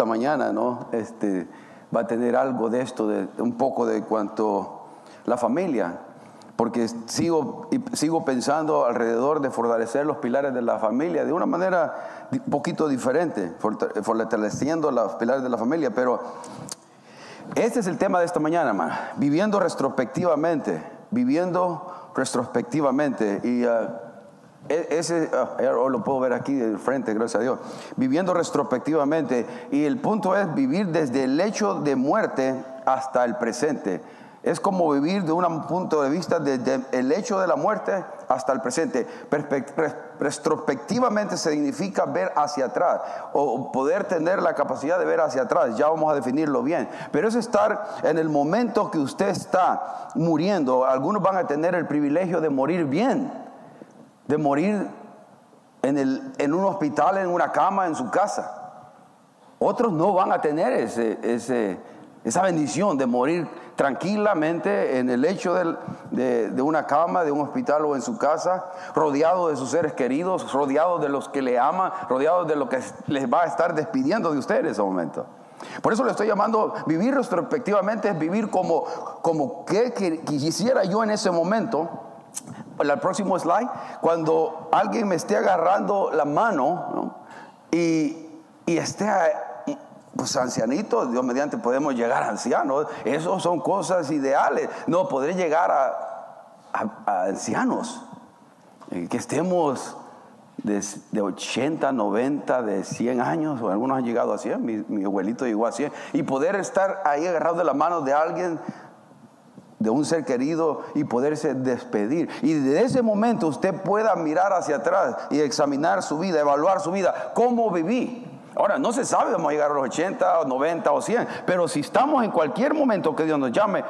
lo que voy a hablar esta mañana, ¿no? Este, va a tener algo de esto, de, un poco de cuanto la familia, porque sigo, sigo pensando alrededor de fortalecer los pilares de la familia de una manera un poquito diferente, fortaleciendo los pilares de la familia, pero este es el tema de esta mañana, hermano, viviendo retrospectivamente, viviendo retrospectivamente y... Uh, ese ah, lo puedo ver aquí de frente, gracias a Dios. Viviendo retrospectivamente. Y el punto es vivir desde el hecho de muerte hasta el presente. Es como vivir de un punto de vista desde el hecho de la muerte hasta el presente. Retrospectivamente significa ver hacia atrás o poder tener la capacidad de ver hacia atrás. Ya vamos a definirlo bien. Pero es estar en el momento que usted está muriendo. Algunos van a tener el privilegio de morir bien de morir en, el, en un hospital, en una cama, en su casa. Otros no van a tener ese, ese, esa bendición de morir tranquilamente en el hecho de, de, una cama, de un hospital o en su casa, rodeado de sus seres queridos, rodeado de los que le aman, rodeado de lo que les va a estar despidiendo de usted en ese momento. Por eso le estoy llamando vivir retrospectivamente, es vivir como, como que quisiera yo en ese momento el próximo slide, cuando alguien me esté agarrando la mano y, esté pues ancianito, Dios mediante podemos llegar a ancianos, eso son cosas ideales, no, podré llegar a, ancianos, eh, que estemos de, 80, 90, de 100 años, o algunos han llegado a 100, mi, mi abuelito llegó a 100, y poder estar ahí agarrado de la mano de alguien de un ser querido y poderse despedir. Y desde ese momento usted pueda mirar hacia atrás y examinar su vida, evaluar su vida, cómo viví. Ahora, no se sabe, vamos a llegar a los 80, 90 o 100, pero si estamos en cualquier momento que Dios nos llame,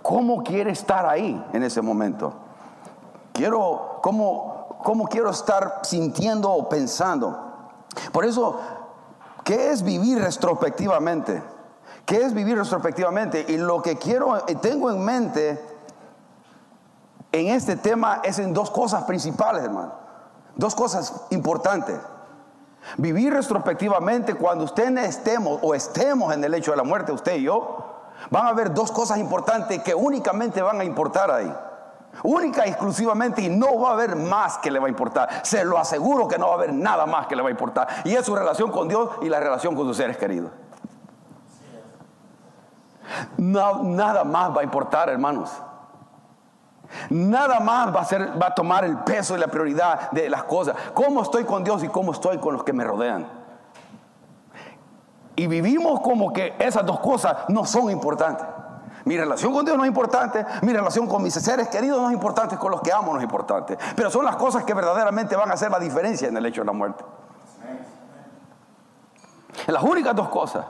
¿cómo quiere estar ahí en ese momento? Quiero, ¿cómo, cómo quiero estar sintiendo o pensando? Por eso, ¿qué es vivir retrospectivamente? ¿Qué es vivir retrospectivamente? Y lo que quiero, eh, tengo en mente en este tema es en dos cosas principales, hermano. Dos cosas importantes. Vivir retrospectivamente cuando usted estemos o estemos en el hecho de la muerte, usted y yo, van a haber dos cosas importantes que únicamente van a importar ahí. Única y exclusivamente y no va a haber más que le va a importar. Se lo aseguro que no va a haber nada más que le va a importar. Y es su relación con Dios y la relación con sus seres queridos nada más va a importar, hermanos. Nada más va a, ser, va a tomar el peso y la prioridad de las cosas. ¿Cómo estoy con Dios y cómo estoy con los que me rodean? Y vivimos como que esas dos cosas no son importantes. Mi relación con Dios no es importante, mi relación con mis seres queridos no es importante, con los que amo no es importante. Pero son las cosas que verdaderamente van a hacer la diferencia en el hecho de la muerte. Las únicas dos cosas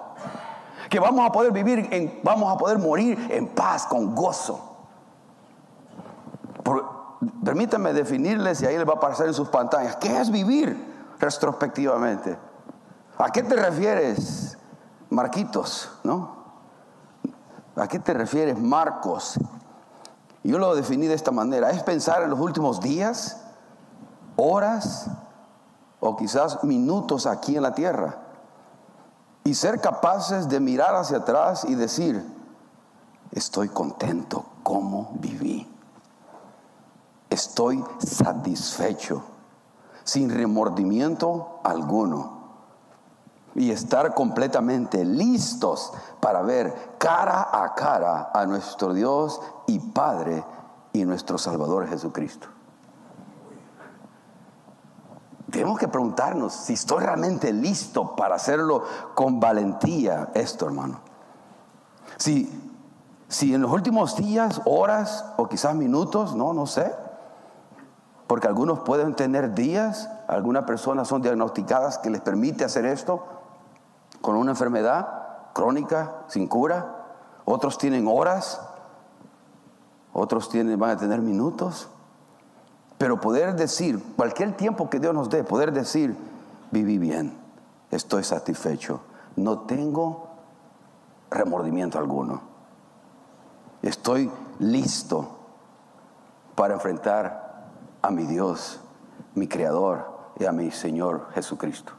que vamos a poder vivir, en, vamos a poder morir en paz, con gozo. permítanme definirles y ahí les va a aparecer en sus pantallas. ¿Qué es vivir retrospectivamente? ¿A qué te refieres, Marquitos? ¿A qué te refieres, Marcos? Yo lo definí de esta manera. Es pensar en los últimos días, horas o quizás minutos aquí en la tierra y ser capaces de mirar hacia atrás y decir, estoy contento como viví. Estoy satisfecho, sin remordimiento alguno. Y estar completamente listos para ver cara a cara a nuestro Dios y Padre y nuestro Salvador Jesucristo. Tenemos que preguntarnos si estoy realmente listo para hacerlo con valentía esto, hermano. Si, si en los últimos días, horas o quizás minutos, no, no sé. Porque algunos pueden tener días, algunas personas son diagnosticadas que les permite hacer esto con una enfermedad crónica, sin cura. Otros tienen horas, otros tienen, van a tener minutos. Pero poder decir, cualquier tiempo que Dios nos dé, poder decir, viví bien, estoy satisfecho, no tengo remordimiento alguno. Estoy listo para enfrentar a mi Dios, mi Creador y a mi Señor Jesucristo.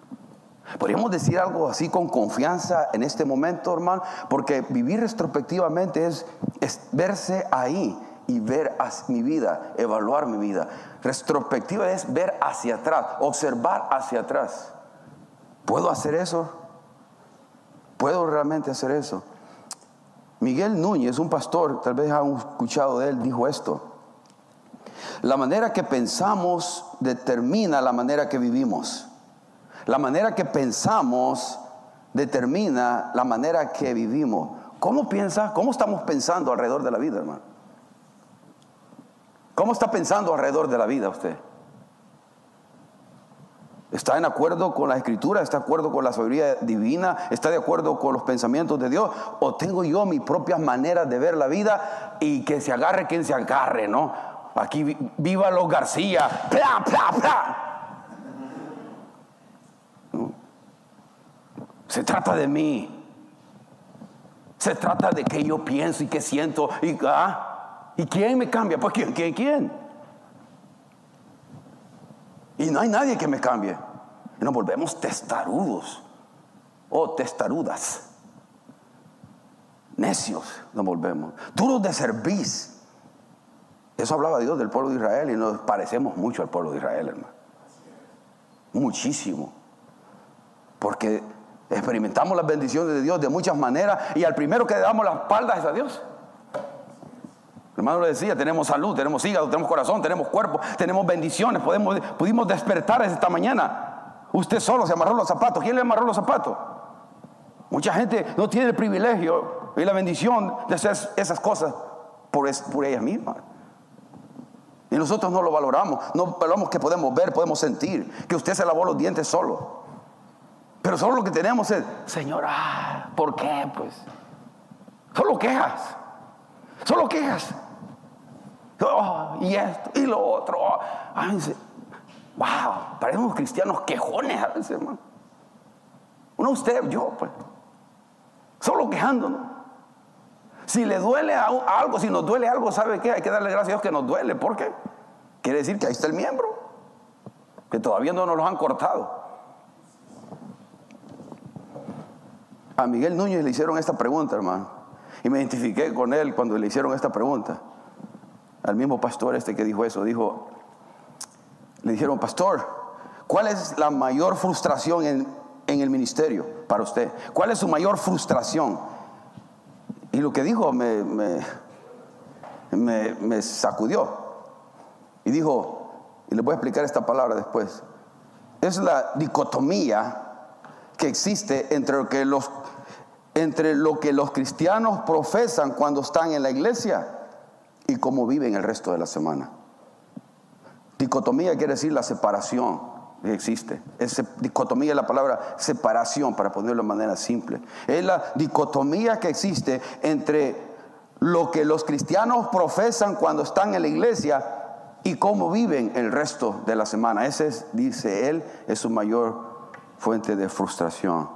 Podríamos decir algo así con confianza en este momento, hermano, porque vivir retrospectivamente es, es verse ahí y ver mi vida, evaluar mi vida. Retrospectiva es ver hacia atrás, observar hacia atrás. ¿Puedo hacer eso? ¿Puedo realmente hacer eso? Miguel Núñez, un pastor, tal vez han escuchado de él, dijo esto. La manera que pensamos determina la manera que vivimos. La manera que pensamos determina la manera que vivimos. ¿Cómo piensa? ¿Cómo estamos pensando alrededor de la vida, hermano? ¿Cómo está pensando alrededor de la vida usted? ¿Está en acuerdo con la escritura? ¿Está de acuerdo con la sabiduría divina? ¿Está de acuerdo con los pensamientos de Dios? ¿O tengo yo mis propias maneras de ver la vida y que se agarre quien se agarre, no? Aquí viva los García, ¡pla, pla, pla! Se trata de mí. Se trata de que yo pienso y que siento. ¿Y, ah, ¿y quién me cambia? Pues quién, quién, quién. Y no hay nadie que me cambie. Y nos volvemos testarudos o testarudas. Necios nos volvemos. Duros de serviz. Eso hablaba Dios del pueblo de Israel y nos parecemos mucho al pueblo de Israel, hermano. Muchísimo. Porque Experimentamos las bendiciones de Dios de muchas maneras y al primero que le damos la espalda es a Dios. Hermano le decía, tenemos salud, tenemos hígado, tenemos corazón, tenemos cuerpo, tenemos bendiciones, podemos, pudimos despertar esta mañana. Usted solo se amarró los zapatos. ¿Quién le amarró los zapatos? Mucha gente no tiene el privilegio y la bendición de hacer esas cosas por, por ellas mismas. Y nosotros no lo valoramos, no valoramos que podemos ver, podemos sentir, que usted se lavó los dientes solo. Pero solo lo que tenemos es, Señora, ¿por qué? Pues solo quejas, solo quejas. Oh, y esto y lo otro. wow, parecemos cristianos quejones a veces, hermano. Uno usted, yo, pues. Solo quejándonos. Si le duele algo, si nos duele algo, ¿sabe qué? Hay que darle gracias a Dios que nos duele. ¿Por qué? Quiere decir que ahí está el miembro, que todavía no nos lo han cortado. A Miguel Núñez le hicieron esta pregunta, hermano. Y me identifiqué con él cuando le hicieron esta pregunta. Al mismo pastor este que dijo eso, dijo, le dijeron, pastor, ¿cuál es la mayor frustración en, el ministerio para usted? ¿Cuál es su mayor frustración? Y lo que dijo me, me, me sacudió. Y dijo, y le voy a explicar esta palabra después, es la dicotomía que existe entre lo que los, entre lo que los cristianos profesan cuando están en la iglesia y cómo viven el resto de la semana. Dicotomía quiere decir la separación que existe. Dicotomía es la palabra separación, para ponerlo de manera simple. Es la dicotomía que existe entre lo que los cristianos profesan cuando están en la iglesia y cómo viven el resto de la semana. Ese es, dice él, es su mayor fuente de frustración.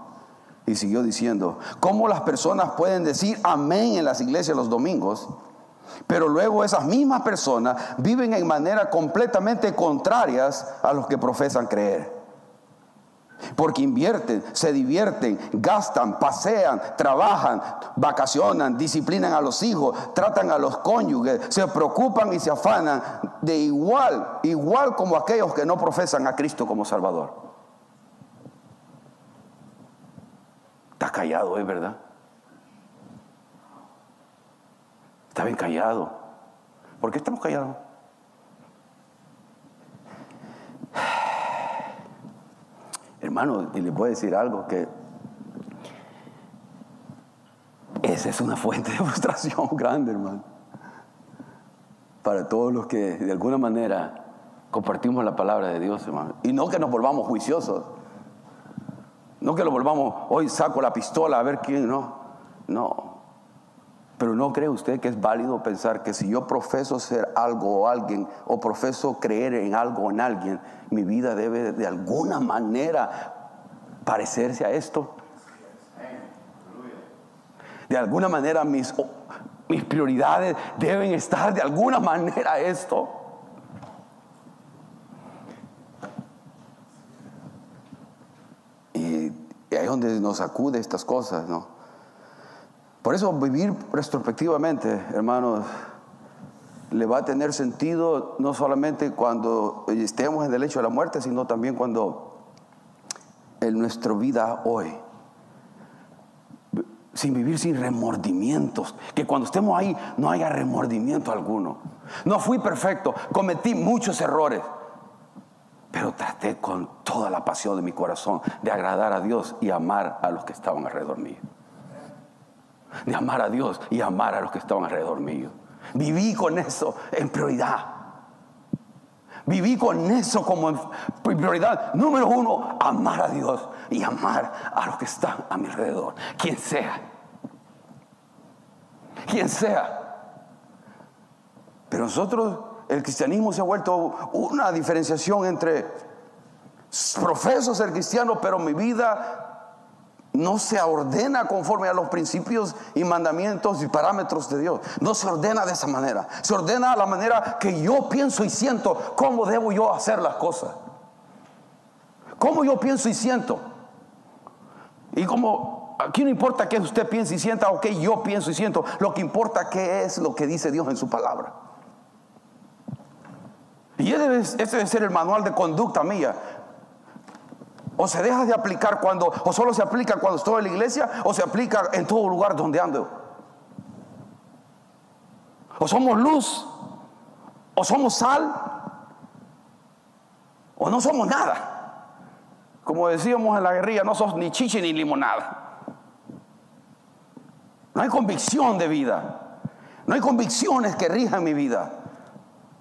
Y siguió diciendo, ¿cómo las personas pueden decir amén en las iglesias los domingos? Pero luego esas mismas personas viven en manera completamente contrarias a los que profesan creer. Porque invierten, se divierten, gastan, pasean, trabajan, vacacionan, disciplinan a los hijos, tratan a los cónyuges, se preocupan y se afanan de igual, igual como aquellos que no profesan a Cristo como Salvador. Está callado hoy, ¿verdad? Está bien callado. ¿Por qué estamos callados? Hermano, y les voy a decir algo que esa es una fuente de frustración grande, hermano. Para todos los que de alguna manera compartimos la palabra de Dios, hermano. Y no que nos volvamos juiciosos. No que lo volvamos, hoy saco la pistola a ver quién, no. No. Pero no cree usted que es válido pensar que si yo profeso ser algo o alguien, o profeso creer en algo o en alguien, mi vida debe de alguna manera parecerse a esto. De alguna manera mis, mis prioridades deben estar de alguna manera a esto. Y donde nos acude estas cosas, ¿no? Por eso vivir retrospectivamente, hermanos, le va a tener sentido no solamente cuando estemos en el hecho de la muerte, sino también cuando en nuestra vida hoy sin vivir sin remordimientos. Que cuando estemos ahí no haya remordimiento alguno. No fui perfecto, cometí muchos errores. Pero traté con toda la pasión de mi corazón de agradar a Dios y amar a los que estaban alrededor mío. De amar a Dios y amar a los que estaban alrededor mío. Viví con eso en prioridad. Viví con eso como prioridad. Número uno, amar a Dios y amar a los que están a mi alrededor. Quien sea. Quien sea. Pero nosotros, el cristianismo se ha vuelto una diferenciación entre profeso ser cristiano, pero mi vida no se ordena conforme a los principios y mandamientos y parámetros de Dios. No se ordena de esa manera. Se ordena a la manera que yo pienso y siento cómo debo yo hacer las cosas. Cómo yo pienso y siento. Y como aquí no importa que usted piense y sienta o que yo pienso y siento, lo que importa que es lo que dice Dios en su palabra. Y ese debe ser el manual de conducta mía. O se deja de aplicar cuando, o solo se aplica cuando estoy en la iglesia, o se aplica en todo lugar donde ando. O somos luz, o somos sal, o no somos nada. Como decíamos en la guerrilla, no sos ni chiche ni limonada. No hay convicción de vida. No hay convicciones que rijan mi vida,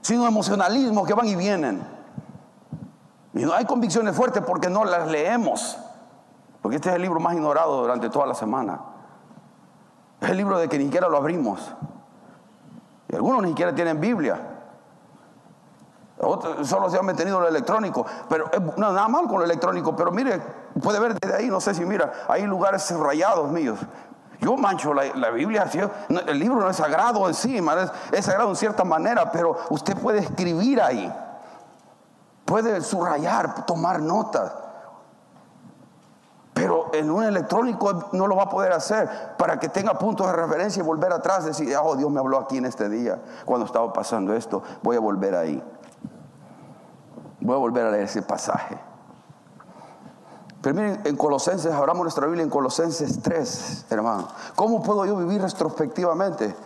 sino emocionalismo que van y vienen. Y no hay convicciones fuertes porque no las leemos. Porque este es el libro más ignorado durante toda la semana. Es el libro de que ni siquiera lo abrimos. Y algunos ni siquiera tienen Biblia. Otros solo se han mantenido lo electrónico. Pero no, nada mal con lo electrónico. Pero mire, puede ver desde ahí, no sé si mira, hay lugares rayados míos. Yo mancho la, Biblia, el libro no es sagrado en sí, es, es sagrado en cierta manera, pero usted puede escribir ahí. Puede subrayar, tomar notas. Pero en un electrónico no lo va a poder hacer para que tenga puntos de referencia y volver atrás, decir, oh Dios me habló aquí en este día, cuando estaba pasando esto, voy a volver ahí. Voy a volver a leer ese pasaje. Pero miren, en Colosenses, abramos nuestra Biblia en Colosenses 3, hermano. ¿Cómo puedo yo vivir retrospectivamente?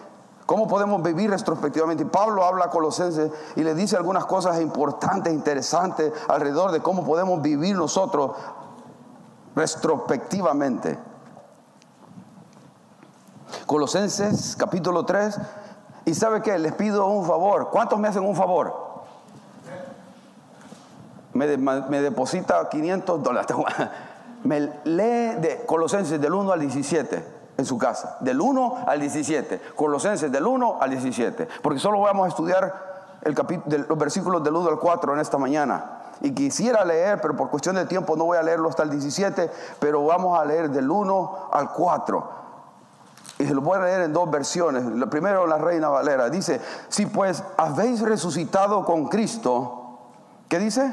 ¿Cómo podemos vivir retrospectivamente? Y Pablo habla a Colosenses y le dice algunas cosas importantes, interesantes alrededor de cómo podemos vivir nosotros retrospectivamente. Colosenses capítulo 3. Y sabe que les pido un favor. ¿Cuántos me hacen un favor? Me, me deposita 500 dólares. Me lee de Colosenses del 1 al 17 en su casa, del 1 al 17, Colosenses del 1 al 17, porque solo vamos a estudiar el los versículos del 1 al 4 en esta mañana. Y quisiera leer, pero por cuestión de tiempo no voy a leerlo hasta el 17, pero vamos a leer del 1 al 4. Y se lo voy a leer en dos versiones. La primero, la Reina Valera, dice, si pues habéis resucitado con Cristo, ¿qué dice?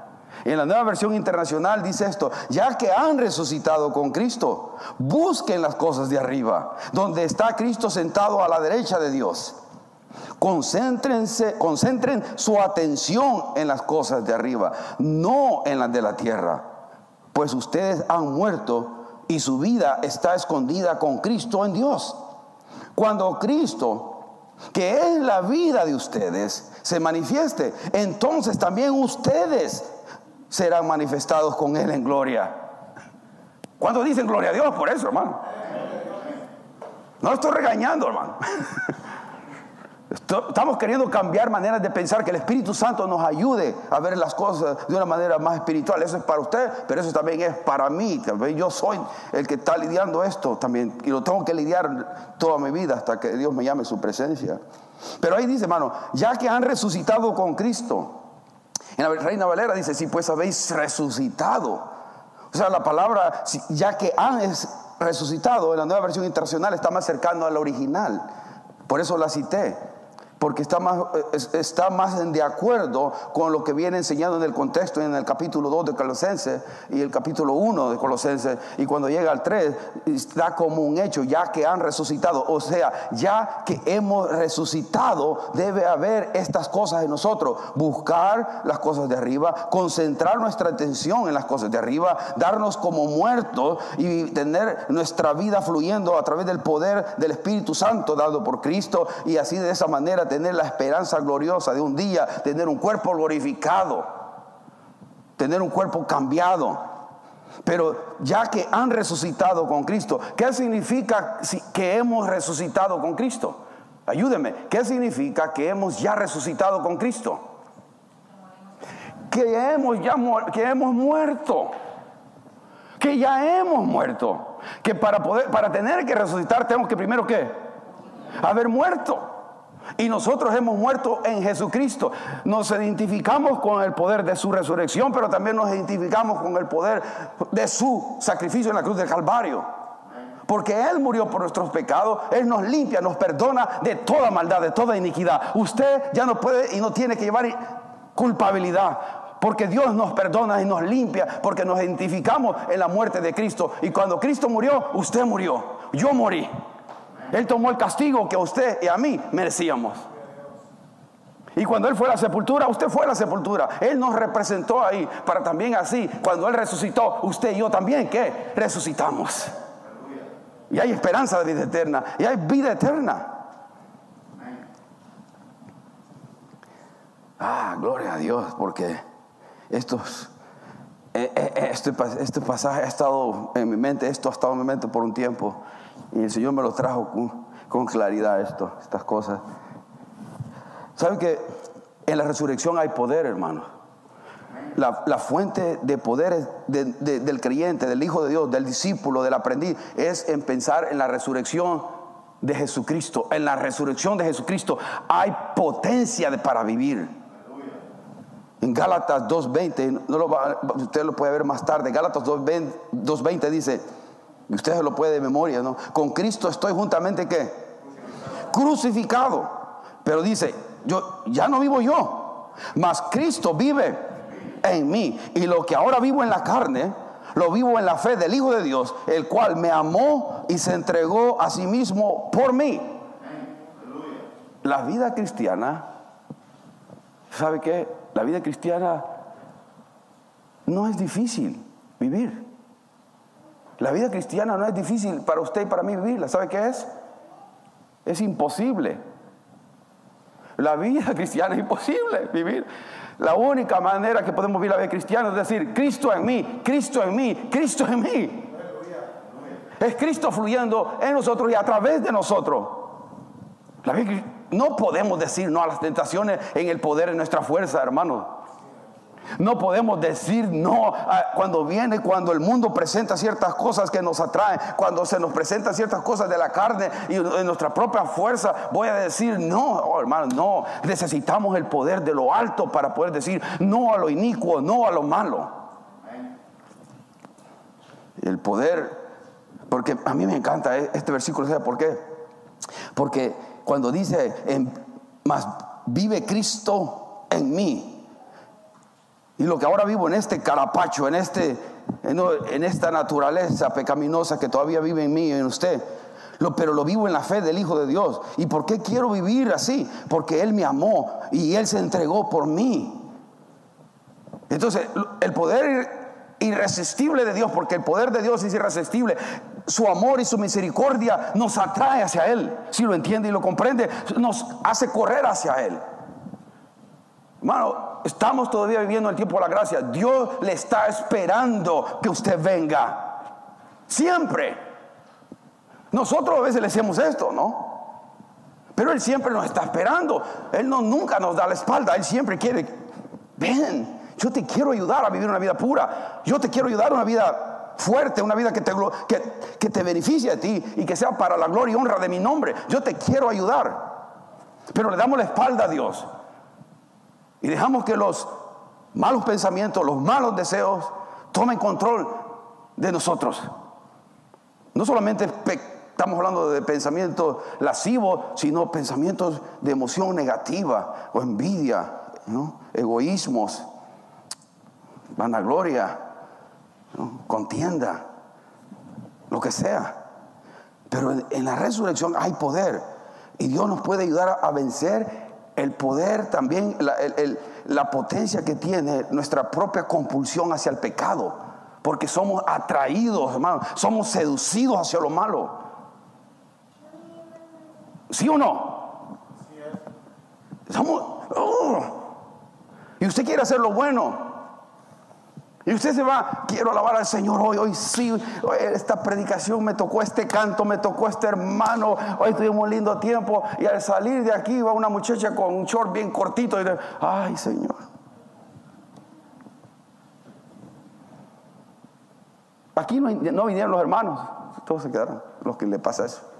En la nueva versión internacional dice esto, ya que han resucitado con Cristo, busquen las cosas de arriba, donde está Cristo sentado a la derecha de Dios. Concéntrense, concentren su atención en las cosas de arriba, no en las de la tierra, pues ustedes han muerto y su vida está escondida con Cristo en Dios. Cuando Cristo, que es la vida de ustedes, se manifieste, entonces también ustedes serán manifestados con Él en gloria. ¿Cuántos dicen gloria a Dios por eso, hermano? No estoy regañando, hermano. Estamos queriendo cambiar maneras de pensar, que el Espíritu Santo nos ayude a ver las cosas de una manera más espiritual. Eso es para usted, pero eso también es para mí. Yo soy el que está lidiando esto también y lo tengo que lidiar toda mi vida hasta que Dios me llame su presencia. Pero ahí dice, hermano, ya que han resucitado con Cristo. En la Reina Valera dice, si pues habéis resucitado. O sea, la palabra, ya que han resucitado, en la nueva versión internacional está más cercano al original. Por eso la cité porque está más, está más de acuerdo con lo que viene enseñando en el contexto en el capítulo 2 de Colosenses y el capítulo 1 de Colosenses. Y cuando llega al 3, está como un hecho, ya que han resucitado. O sea, ya que hemos resucitado, debe haber estas cosas en nosotros. Buscar las cosas de arriba, concentrar nuestra atención en las cosas de arriba, darnos como muertos y tener nuestra vida fluyendo a través del poder del Espíritu Santo dado por Cristo. Y así de esa manera tener la esperanza gloriosa de un día tener un cuerpo glorificado, tener un cuerpo cambiado. Pero ya que han resucitado con Cristo, ¿qué significa que hemos resucitado con Cristo? Ayúdeme, ¿qué significa que hemos ya resucitado con Cristo? Que hemos ya que hemos muerto. Que ya hemos muerto. Que para poder para tener que resucitar tenemos que primero qué? Haber muerto. Y nosotros hemos muerto en Jesucristo. Nos identificamos con el poder de su resurrección, pero también nos identificamos con el poder de su sacrificio en la cruz del Calvario. Porque Él murió por nuestros pecados, Él nos limpia, nos perdona de toda maldad, de toda iniquidad. Usted ya no puede y no tiene que llevar culpabilidad. Porque Dios nos perdona y nos limpia, porque nos identificamos en la muerte de Cristo. Y cuando Cristo murió, usted murió, yo morí. Él tomó el castigo que a usted y a mí merecíamos. Y cuando Él fue a la sepultura, usted fue a la sepultura. Él nos representó ahí para también así, cuando Él resucitó, usted y yo también, ¿qué? Resucitamos. Y hay esperanza de vida eterna. Y hay vida eterna. Ah, gloria a Dios, porque estos, eh, eh, este, este pasaje ha estado en mi mente, esto ha estado en mi mente por un tiempo. Y el Señor me lo trajo con, claridad esto, estas cosas. ¿Saben que en la resurrección hay poder, hermano? La, fuente de poder del creyente, del Hijo de Dios, del discípulo, del aprendiz, es en pensar en la resurrección de Jesucristo. En la resurrección de Jesucristo hay potencia para vivir. En Gálatas 2.20, no lo usted lo puede ver más tarde, Gálatas 2.20 dice, Usted lo puede de memoria, ¿no? Con Cristo estoy juntamente qué? Crucificado. Pero dice, yo ya no vivo yo, mas Cristo vive en mí. Y lo que ahora vivo en la carne, lo vivo en la fe del Hijo de Dios, el cual me amó y se entregó a sí mismo por mí. La vida cristiana, ¿sabe qué? La vida cristiana no es difícil vivir. La vida cristiana no es difícil para usted y para mí vivirla. ¿Sabe qué es? Es imposible. La vida cristiana es imposible vivir. La única manera que podemos vivir la vida cristiana es decir, Cristo en mí, Cristo en mí, Cristo en mí. Es Cristo fluyendo en nosotros y a través de nosotros. no podemos decir no a las tentaciones en el poder de nuestra fuerza, hermanos. No podemos decir no cuando viene, cuando el mundo presenta ciertas cosas que nos atraen, cuando se nos presentan ciertas cosas de la carne y de nuestra propia fuerza, voy a decir no, oh, hermano, no. Necesitamos el poder de lo alto para poder decir no a lo inicuo, no a lo malo. El poder, porque a mí me encanta e-, este versículo, ¿sabe por qué? Porque cuando dice, más vive Cristo en mí, y lo que ahora vivo en este carapacho, en, este, en, esta naturaleza pecaminosa que todavía vive en mí y en usted, pero lo vivo en la fe del Hijo de Dios. ¿Y por qué quiero vivir así? Porque Él me amó y Él se entregó por mí. Entonces, el poder irresistible de Dios, porque el poder de Dios es irresistible, su amor y su misericordia nos atrae hacia Él. Si lo entiende y lo comprende, nos hace correr hacia Él. Hermano, estamos todavía viviendo el tiempo de la gracia. Dios le está esperando que usted venga. Siempre. Nosotros a veces le hacemos esto, ¿no? Pero Él siempre nos está esperando. Él no, nunca nos da la espalda. Él siempre quiere, ven, yo te quiero ayudar a vivir una vida pura. Yo te quiero ayudar a una vida fuerte, una vida que te, que, que te beneficie a ti y que sea para la gloria y honra de mi nombre. Yo te quiero ayudar. Pero le damos la espalda a Dios. Y dejamos que los malos pensamientos, los malos deseos tomen control de nosotros. No solamente estamos hablando de pensamientos lascivos, sino pensamientos de emoción negativa o envidia, egoísmos, vanagloria, contienda, lo que sea. Pero en, la resurrección hay poder y Dios nos puede ayudar a, vencer el poder también, la, la potencia que tiene nuestra propia compulsión hacia el pecado porque somos atraídos, hermano. Somos seducidos hacia lo malo. ¿Sí o no? Somos. Oh. Y usted quiere hacer lo bueno. Y usted se va, quiero alabar al Señor hoy, hoy sí, esta predicación me tocó, este canto me tocó, este hermano, hoy tuvimos un lindo tiempo. Y al salir de aquí va una muchacha con un short bien cortito y dice, ay Señor. Aquí no, vinieron los hermanos, todos se quedaron, los que le pasa eso.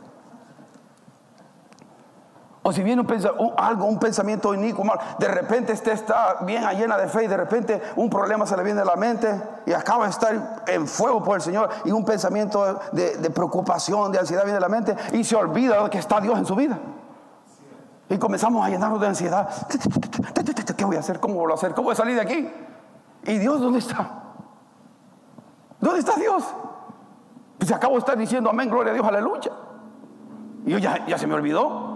O si viene un, algo, un pensamiento inicuo, de repente usted está bien llena de fe y de repente un problema se le viene a la mente y acaba de estar en fuego por el Señor y un pensamiento de, preocupación, de ansiedad viene a la mente y se olvida que está Dios en su vida. Y comenzamos a llenarnos de ansiedad. ¿Qué voy a hacer? ¿Cómo voy a hacer? ¿Cómo voy a salir de aquí? ¿Y Dios dónde está? ¿Dónde está Dios? Pues acabo de estar diciendo amén, gloria a Dios, aleluya. Y yo ya, ya se me olvidó.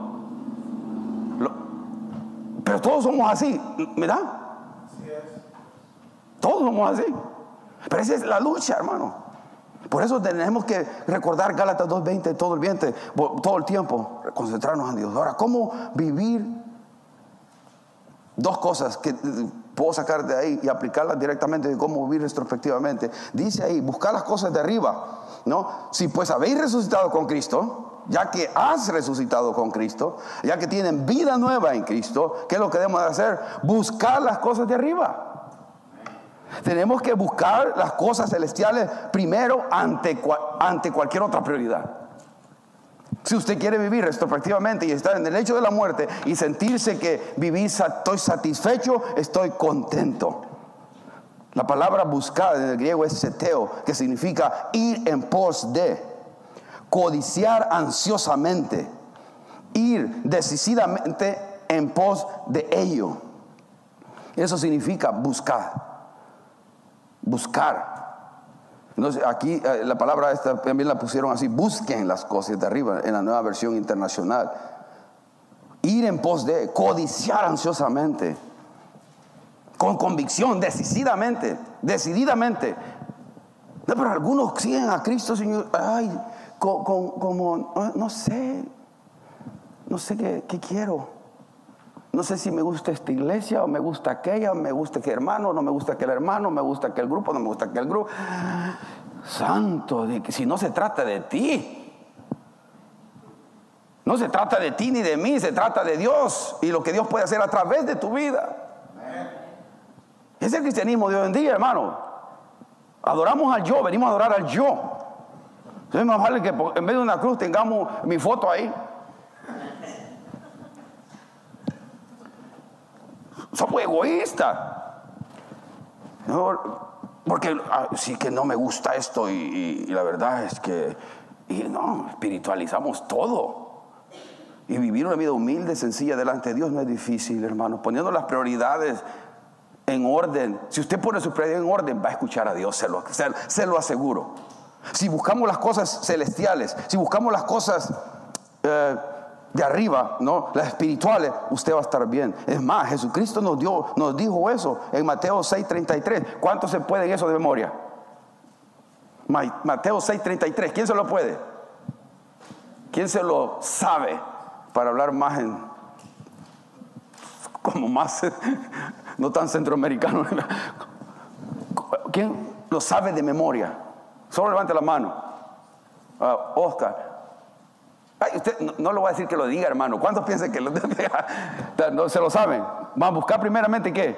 Pero todos somos así, ¿verdad? Todos somos así. Pero esa es la lucha, hermano. Por eso tenemos que recordar Gálatas 2.20 todo el tiempo, concentrarnos en Dios. Ahora, ¿cómo vivir? Dos cosas que puedo sacar de ahí y aplicarlas directamente de cómo vivir retrospectivamente. Dice ahí, buscar las cosas de arriba, ¿no? Si pues habéis resucitado con Cristo, ya que has resucitado con Cristo, ya que tienen vida nueva en Cristo, ¿qué es lo que debemos de hacer? Buscar las cosas de arriba. Tenemos que buscar las cosas celestiales primero ante, ante cualquier otra prioridad. Si usted quiere vivir retrospectivamente y estar en el hecho de la muerte y sentirse que viví, estoy satisfecho, estoy contento. La palabra buscar en el griego es seteo, que significa ir en pos de, codiciar ansiosamente, ir decisivamente en pos de ello. Eso significa buscar. Buscar. Entonces, aquí eh, la palabra esta también la pusieron así, busquen las cosas de arriba en la nueva versión internacional. Ir en pos de, codiciar ansiosamente, con convicción, decididamente, decididamente. No, pero algunos siguen a Cristo, Señor, ay, como, no sé, no sé qué, quiero. No sé si me gusta esta iglesia o me gusta aquella, o me gusta aquel hermano, no me gusta aquel hermano, me gusta aquel grupo, no me gusta aquel grupo. Santo, si no se trata de ti, no se trata de ti ni de mí, se trata de Dios y lo que Dios puede hacer a través de tu vida. Es el cristianismo de hoy en día, hermano. Adoramos al yo, venimos a adorar al yo. Entonces más vale que en vez de una cruz tengamos mi foto ahí. somos egoístas. porque ah, sí que no me gusta esto y, la verdad es que y no, espiritualizamos todo. Y vivir una vida humilde, sencilla delante de Dios no es difícil, hermano. Poniendo las prioridades en orden. Si usted pone sus prioridades en orden, va a escuchar a Dios, se lo, se, lo aseguro. Si buscamos las cosas celestiales, si buscamos las cosas eh, de arriba, ¿no? Las espirituales, usted va a estar bien. Es más, Jesucristo nos dio, nos dijo eso en Mateo 6:33. ¿Cuánto se puede en eso de memoria? Mateo 6:33. ¿Quién se lo puede? ¿Quién se lo sabe para hablar más en como más no tan centroamericano? ¿Quién lo sabe de memoria? Solo levante la mano. Ah, Oscar. Ay, usted no, no, lo voy a decir que lo diga, hermano. ¿Cuántos piensan que lo no se lo saben? Van a buscar primeramente qué?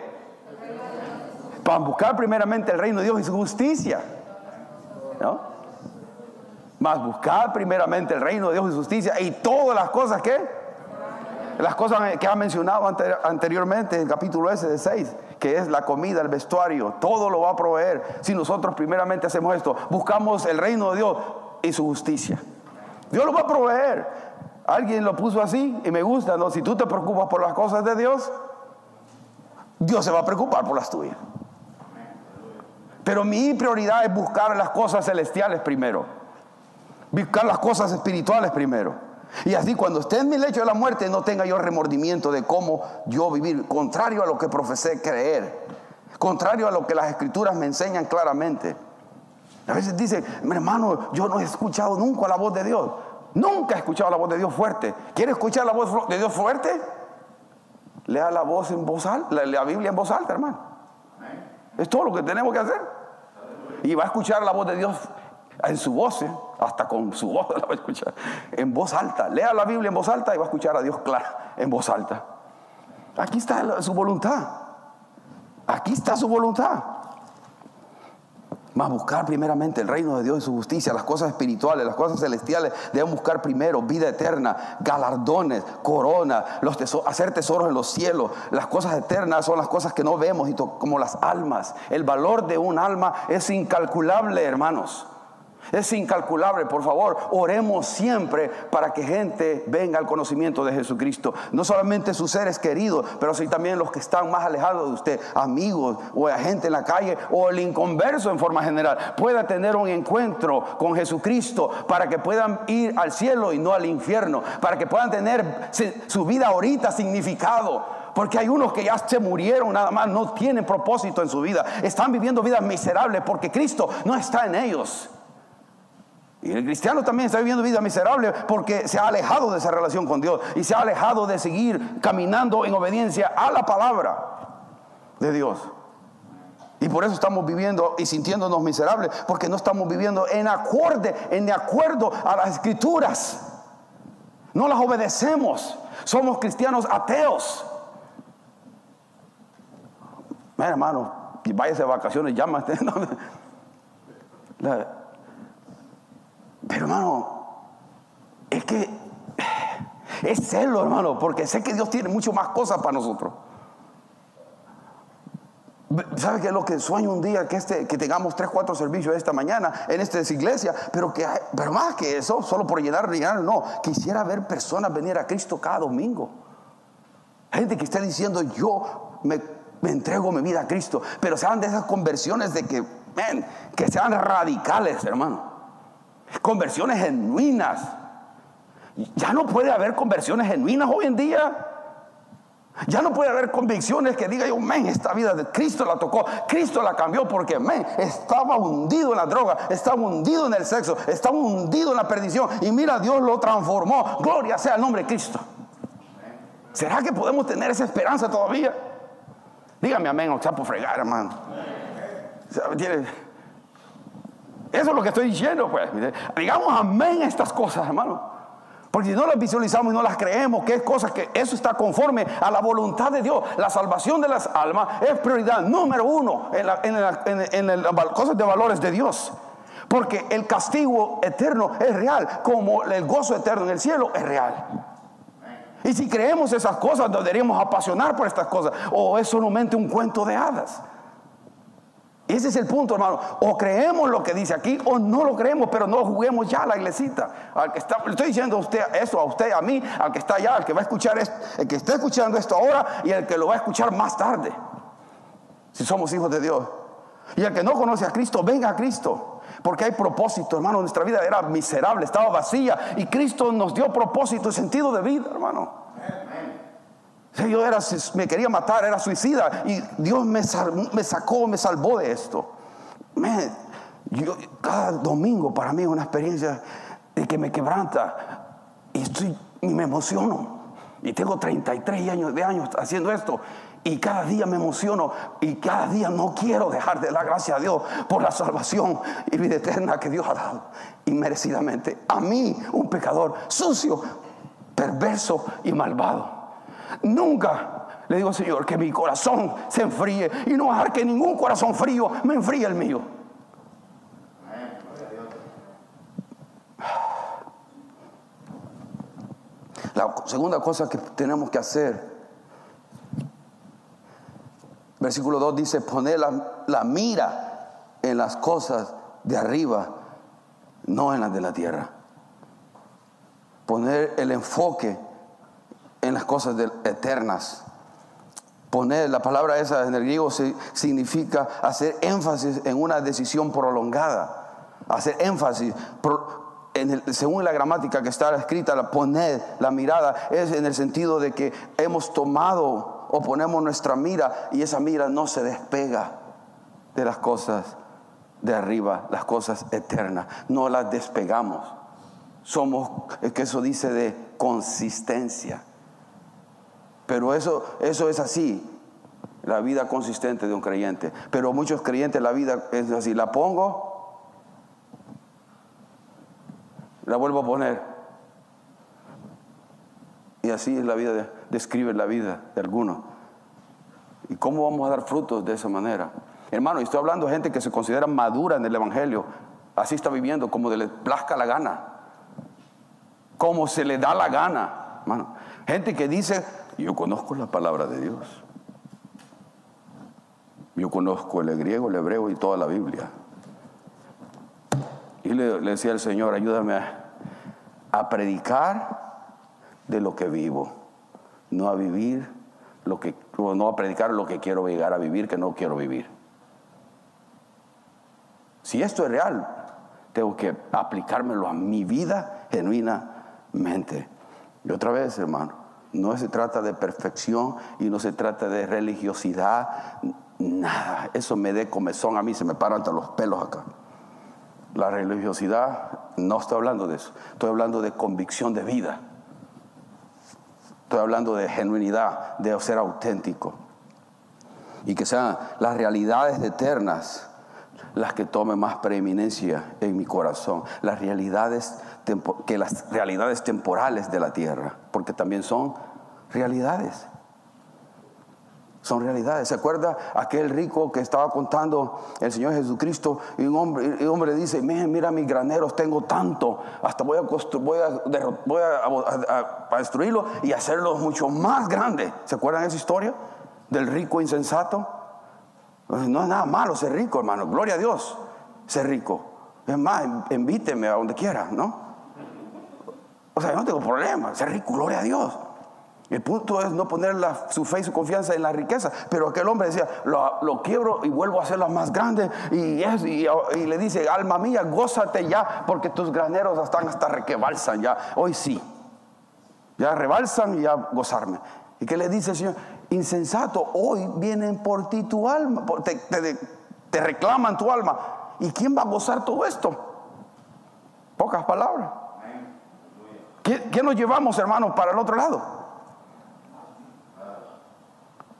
Van a buscar primeramente el reino de Dios y su justicia. ¿No? Más buscar primeramente el reino de Dios y su justicia y todas las cosas que las cosas que ha mencionado anteriormente en el capítulo ese de 6, que es la comida, el vestuario, todo lo va a proveer. Si nosotros primeramente hacemos esto, buscamos el reino de Dios y su justicia. Dios lo va a proveer. Alguien lo puso así y me gusta, ¿no? Si tú te preocupas por las cosas de Dios, Dios se va a preocupar por las tuyas. Pero mi prioridad es buscar las cosas celestiales primero. Buscar las cosas espirituales primero. Y así cuando esté en mi lecho de la muerte no tenga yo remordimiento de cómo yo vivir, contrario a lo que profesé creer, contrario a lo que las escrituras me enseñan claramente. A veces dicen, hermano, yo no he escuchado nunca la voz de Dios. Nunca he escuchado la voz de Dios fuerte. ¿Quiere escuchar la voz de Dios fuerte? Lea la voz en voz alta, la Biblia en voz alta, hermano. Es todo lo que tenemos que hacer. Y va a escuchar la voz de Dios en su voz, ¿eh? hasta con su voz la va a escuchar, en voz alta. Lea la Biblia en voz alta y va a escuchar a Dios clara, en voz alta. Aquí está su voluntad. Aquí está su voluntad. Más buscar primeramente el reino de Dios y su justicia, las cosas espirituales, las cosas celestiales. Deben buscar primero vida eterna, galardones, corona, los hacer tesoros en los cielos. Las cosas eternas son las cosas que no vemos, como las almas. El valor de un alma es incalculable, hermanos. Es incalculable, por favor, oremos siempre para que gente venga al conocimiento de Jesucristo. No solamente sus seres queridos, pero sí también los que están más alejados de usted, amigos o gente en la calle o el inconverso en forma general, pueda tener un encuentro con Jesucristo para que puedan ir al cielo y no al infierno, para que puedan tener su vida ahorita significado. Porque hay unos que ya se murieron nada más, no tienen propósito en su vida. Están viviendo vidas miserables porque Cristo no está en ellos. Y el cristiano también está viviendo vida miserable porque se ha alejado de esa relación con Dios y se ha alejado de seguir caminando en obediencia a la palabra de Dios. Y por eso estamos viviendo y sintiéndonos miserables, porque no estamos viviendo en acorde, en de acuerdo a las escrituras. No las obedecemos. Somos cristianos ateos. Mira, hermano, váyase de vacaciones, llámate. Pero hermano, es que es celo, hermano, porque sé que Dios tiene mucho más cosas para nosotros. ¿Sabe qué es lo que sueño un día? Que, este, que tengamos tres, cuatro servicios esta mañana en esta iglesia, pero que pero más que eso, solo por llenar, llenar, no. Quisiera ver personas venir a Cristo cada domingo. Gente que esté diciendo, yo me, entrego mi vida a Cristo, pero sean de esas conversiones de que, que sean radicales, hermano. Conversiones genuinas. Ya no puede haber conversiones genuinas hoy en día. Ya no puede haber convicciones que diga yo, men, esta vida de Cristo la tocó, Cristo la cambió porque, men, estaba hundido en la droga, estaba hundido en el sexo, estaba hundido en la perdición y mira, Dios lo transformó. Gloria sea el nombre de Cristo. ¿Será que podemos tener esa esperanza todavía? Dígame amén, o sea, por fregar, hermano. Eso es lo que estoy diciendo, pues. Digamos amén a estas cosas, hermano. Porque si no las visualizamos y no las creemos, que es cosas que eso está conforme a la voluntad de Dios. La salvación de las almas es prioridad número uno en, las cosas de valores de Dios. Porque el castigo eterno es real, como el gozo eterno en el cielo es real. Y si creemos esas cosas, deberíamos apasionar por estas cosas. O es solamente un cuento de hadas. Ese es el punto, hermano. O creemos lo que dice aquí o no lo creemos, pero no juguemos ya a la iglesita. Al que está, le estoy diciendo a usted eso, a usted, a mí, al que está allá, al que va a escuchar esto, el que está escuchando esto ahora y el que lo va a escuchar más tarde. Si somos hijos de Dios. Y el que no conoce a Cristo, venga a Cristo. Porque hay propósito, hermano. Nuestra vida era miserable, estaba vacía. Y Cristo nos dio propósito y sentido de vida, hermano. Yo era, me quería matar, era suicida y Dios me, me sacó, me salvó de esto. cada domingo para mí es una experiencia de que me quebranta y, estoy, y me emociono. Y tengo 33 años de años haciendo esto y cada día me emociono y cada día no quiero dejar de dar gracias a Dios por la salvación y vida eterna que Dios ha dado inmerecidamente. a mí, un pecador sucio, perverso y malvado. Nunca le digo, Señor, que mi corazón se enfríe y no dejar que ningún corazón frío me enfríe el mío. La segunda cosa que tenemos que hacer, versículo 2 dice, poner la, la mira en las cosas de arriba, no en las de la tierra. Poner el enfoque en las cosas eternas. Poner la palabra esa en el griego significa hacer énfasis en una decisión prolongada. Hacer énfasis, según la gramática que está escrita, poner la mirada es en el sentido de que hemos tomado o ponemos nuestra mira y esa mira no se despega de las cosas de arriba, las cosas eternas, no las despegamos. Somos, que eso dice de consistencia. Pero eso, eso es así, la vida consistente de un creyente. Pero muchos creyentes la vida es así, la pongo, la vuelvo a poner. Y así es la vida, describe la vida de algunos. ¿Y cómo vamos a dar frutos de esa manera? Hermano, estoy hablando de gente que se considera madura en el Evangelio. Así está viviendo, como le plazca la gana. Como se le da la gana. Gente que dice, yo conozco la palabra de Dios. Yo conozco el griego, el hebreo y toda la Biblia. Y le, decía al Señor, ayúdame a, a, predicar de lo que vivo, no a vivir lo que, no a predicar lo que quiero llegar a vivir, que no quiero vivir. Si esto es real, tengo que aplicármelo a mi vida genuinamente. Y otra vez, hermano, no se trata de perfección y no se trata de religiosidad, nada. Eso me dé comezón a mí, se me paran hasta los pelos acá. La religiosidad, no estoy hablando de eso, estoy hablando de convicción de vida. Estoy hablando de genuinidad, de ser auténtico. Y que sean las realidades eternas las que tomen más preeminencia en mi corazón. Las realidades que las realidades temporales de la tierra, porque también son realidades. Son realidades. ¿Se acuerda aquel rico que estaba contando el Señor Jesucristo? Y un hombre, un hombre dice, mira mis graneros, tengo tanto, hasta voy a, voy voy a, y hacerlo mucho más grande. ¿Se acuerdan esa historia del rico insensato? No es nada malo ser rico, hermano. Gloria a Dios, ser rico. Es más, invíteme a donde quiera, ¿no? O sea, yo no tengo problema, ser rico, gloria a Dios. El punto es no poner su fe y su confianza en la riqueza. Pero aquel hombre decía, lo, quiebro y vuelvo a hacerlo más grande. Y, y, le dice, alma mía, gózate ya, porque tus graneros están hasta requebalsan ya. Hoy sí. Ya rebalsan y ya gozarme. ¿Y qué le dice el Señor? Insensato, hoy vienen por ti tu alma, te, reclaman tu alma. ¿Y quién va a gozar todo esto? Pocas palabras. ¿Qué, nos llevamos, hermanos, para el otro lado?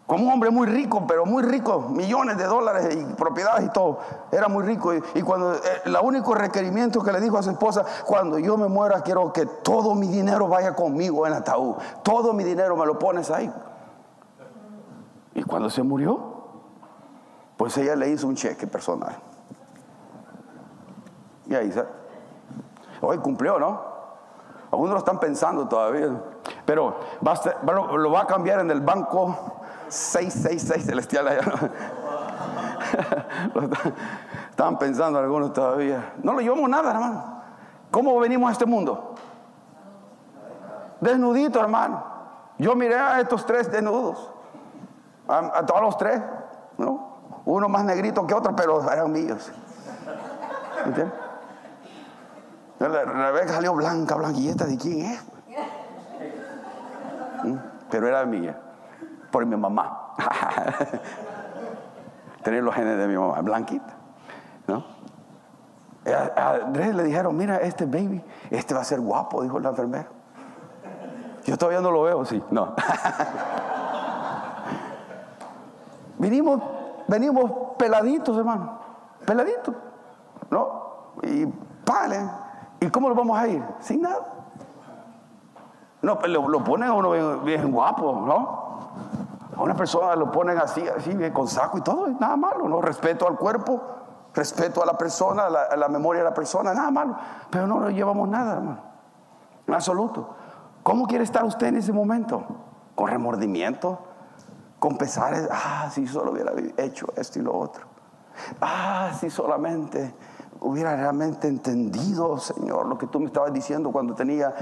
Como un hombre muy rico, pero muy rico, millones de dólares y propiedades y todo. Era muy rico. Y, cuando eh, el único requerimiento que le dijo a su esposa, cuando yo me muera, quiero que todo mi dinero vaya conmigo en ataúd. Todo mi dinero me lo pones ahí. Y cuando se murió, pues ella le hizo un cheque personal. Y ahí, hoy cumplió, ¿no? Algunos lo están pensando todavía. Pero lo va a cambiar en el banco 666 celestial allá. Están pensando algunos todavía. No lo llevamos nada, hermano. ¿Cómo venimos a este mundo? Desnudito, hermano. Yo miré a estos tres desnudos. A, todos los tres. ¿no? Uno más negrito que otro, pero eran míos. ¿Entiendes? Rebeca salió blanca, blanquilleta, ¿de quién es? ¿Mm? Pero era mía, por mi mamá. Tener los genes de mi mamá, blanquita. ¿no? A Andrés le dijeron, mira, este baby, este va a ser guapo, dijo la enfermera. Yo todavía no lo veo, sí, no. venimos, venimos peladitos, hermano, peladitos, ¿no? Y palen ¿Y cómo lo vamos a ir? Sin nada. No, pues lo, lo ponen a uno bien, guapo, ¿no? A una persona lo ponen así, así, bien con saco y todo, nada malo, ¿no? Respeto al cuerpo, respeto a la persona, a la, memoria de la persona, nada malo. Pero no lo llevamos nada, hermano. En absoluto. ¿Cómo quiere estar usted en ese momento? ¿Con remordimiento? ¿Con pesares? Ah, si solo hubiera hecho esto y lo otro. Ah, si solamente hubiera realmente entendido, Señor, lo que tú me estabas diciendo cuando tenía